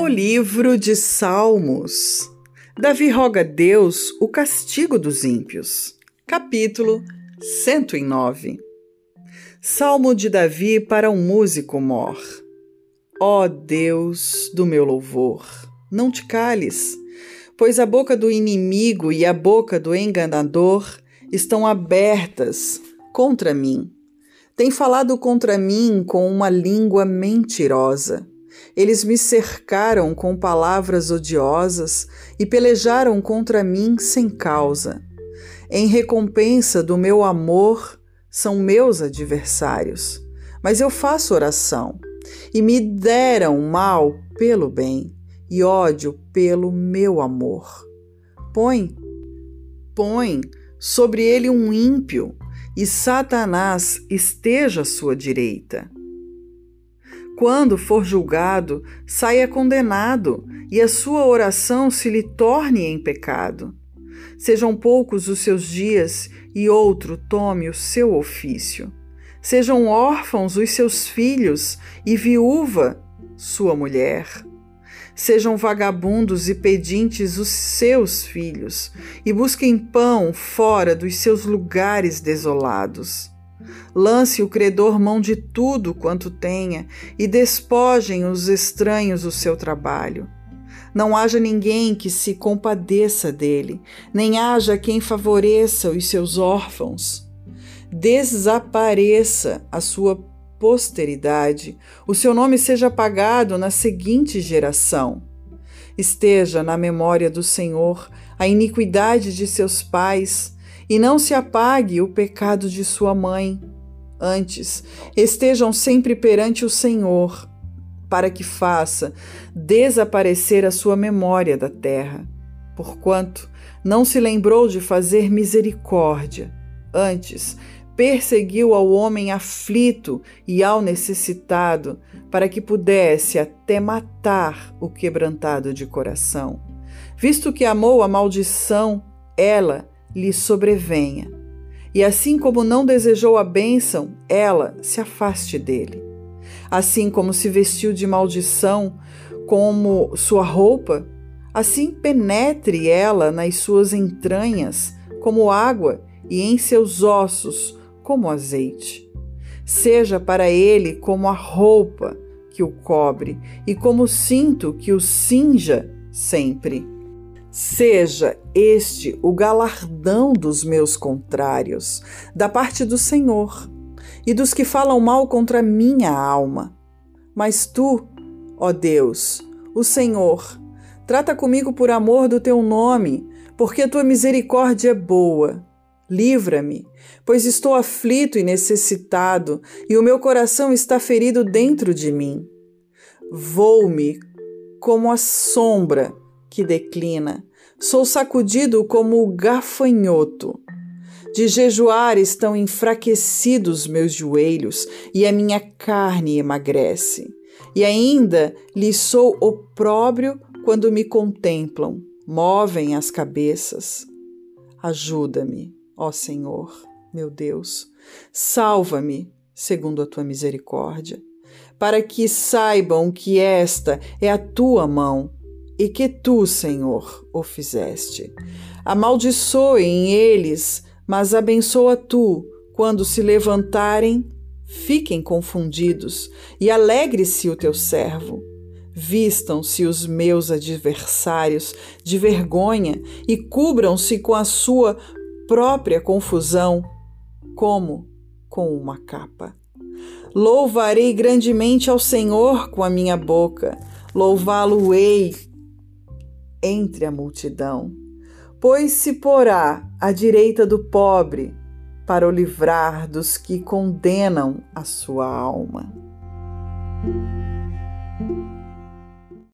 O livro de Salmos. Davi roga a Deus o castigo dos ímpios. Capítulo 109. Salmo de Davi para um músico mor. Ó Deus do meu louvor, não te cales, pois a boca do inimigo e a boca do enganador estão abertas contra mim. Tem falado contra mim com uma língua mentirosa. Eles me cercaram com palavras odiosas e pelejaram contra mim sem causa. Em recompensa do meu amor, são meus adversários. Mas eu faço oração, e me deram mal pelo bem, e ódio pelo meu amor. Põe, põe sobre ele um ímpio, e Satanás esteja à sua direita quando for julgado, saia condenado e a sua oração se lhe torne em pecado. Sejam poucos os seus dias e outro tome o seu ofício. Sejam órfãos os seus filhos e viúva sua mulher. Sejam vagabundos e pedintes os seus filhos, e busquem pão fora dos seus lugares desolados. Lance o credor mão de tudo quanto tenha e despojem os estranhos o seu trabalho. Não haja ninguém que se compadeça dele, nem haja quem favoreça os seus órfãos. Desapareça a sua posteridade, o seu nome seja apagado na seguinte geração. Esteja na memória do Senhor a iniquidade de seus pais, e não se apague o pecado de sua mãe. Antes, estejam sempre perante o Senhor, para que faça desaparecer a sua memória da terra. Porquanto não se lembrou de fazer misericórdia, antes perseguiu ao homem aflito e ao necessitado, para que pudesse até matar o quebrantado de coração. Visto que amou a maldição, ela lhe sobrevenha. E assim como não desejou a bênção, ela se afaste dele. Assim como se vestiu de maldição como sua roupa, assim penetre ela nas suas entranhas como água e em seus ossos como azeite. Seja para ele como a roupa que o cobre e como o cinto que o cinja sempre. Seja este o galardão dos meus contrários, da parte do Senhor, e dos que falam mal contra minha alma. Mas tu, ó Deus, o Senhor, trata comigo por amor do teu nome, porque a tua misericórdia é boa. Livra-me, pois estou aflito e necessitado, e o meu coração está ferido dentro de mim. Vou-me como a sombra que declina. Sou sacudido como o gafanhoto. De jejuar estão enfraquecidos meus joelhos e a minha carne emagrece. E ainda lhes sou opróbrio quando me contemplam, movem as cabeças. Ajuda-me, ó Senhor, meu Deus, salva-me segundo a tua misericórdia, para que saibam que esta é a tua mão e que tu, Senhor, o fizeste. Amaldiçoem eles, mas abençoa tu, quando se levantarem, fiquem confundidos, e alegre-se o teu servo. Vistam-se os meus adversários de vergonha e cubram-se com a sua própria confusão, como com uma capa. Louvarei grandemente ao Senhor com a minha boca, louvá-lo-ei entre a multidão, pois se porá à direita do pobre para o livrar dos que condenam a sua alma.